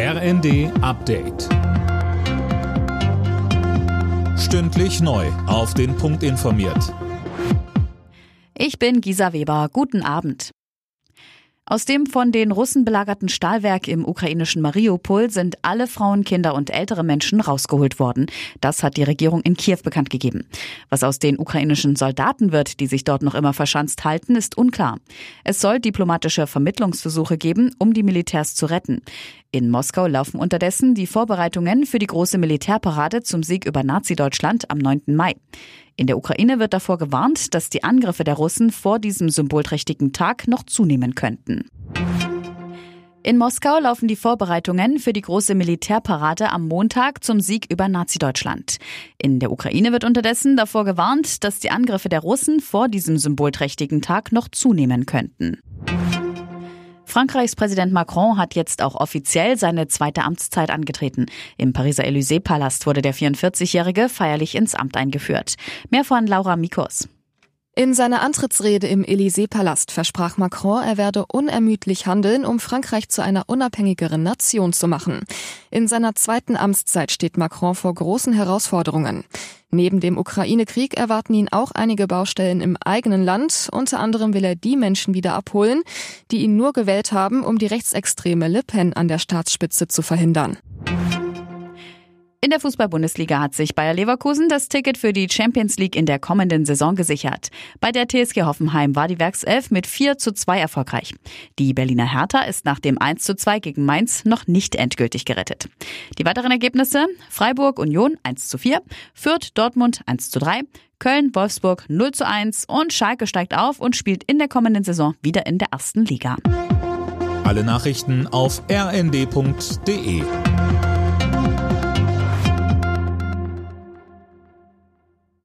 RND Update. Stündlich neu. Auf den Punkt informiert. Ich bin Gisa Weber. Guten Abend. Aus dem von den Russen belagerten Stahlwerk im ukrainischen Mariupol sind alle Frauen, Kinder und ältere Menschen rausgeholt worden. Das hat die Regierung in Kiew bekannt gegeben. Was aus den ukrainischen Soldaten wird, die sich dort noch immer verschanzt halten, ist unklar. Es soll diplomatische Vermittlungsversuche geben, um die Militärs zu retten. In Moskau laufen unterdessen die Vorbereitungen für die große Militärparade zum Sieg über Nazi-Deutschland am 9. Mai. In der Ukraine wird davor gewarnt, dass die Angriffe der Russen vor diesem symbolträchtigen Tag noch zunehmen könnten. In Moskau laufen die Vorbereitungen für die große Militärparade am Montag zum Sieg über Nazi-Deutschland. In der Ukraine wird unterdessen davor gewarnt, dass die Angriffe der Russen vor diesem symbolträchtigen Tag noch zunehmen könnten. Frankreichs Präsident Macron hat jetzt auch offiziell seine zweite Amtszeit angetreten. Im Pariser Élysée-Palast wurde der 44-Jährige feierlich ins Amt eingeführt. Mehr von Laura Mikos. In seiner Antrittsrede im Élysée-Palast versprach Macron, er werde unermüdlich handeln, um Frankreich zu einer unabhängigeren Nation zu machen. In seiner zweiten Amtszeit steht Macron vor großen Herausforderungen. Neben dem Ukraine-Krieg erwarten ihn auch einige Baustellen im eigenen Land. Unter anderem will er die Menschen wieder abholen, die ihn nur gewählt haben, um die rechtsextreme Le Pen an der Staatsspitze zu verhindern. In der Fußball-Bundesliga hat sich Bayer Leverkusen das Ticket für die Champions League in der kommenden Saison gesichert. Bei der TSG Hoffenheim war die Werkself mit 4 zu 2 erfolgreich. Die Berliner Hertha ist nach dem 1 zu 2 gegen Mainz noch nicht endgültig gerettet. Die weiteren Ergebnisse Freiburg Union 1 zu 4, Fürth Dortmund 1 zu 3, Köln Wolfsburg 0 zu 1 und Schalke steigt auf und spielt in der kommenden Saison wieder in der ersten Liga. Alle Nachrichten auf rnd.de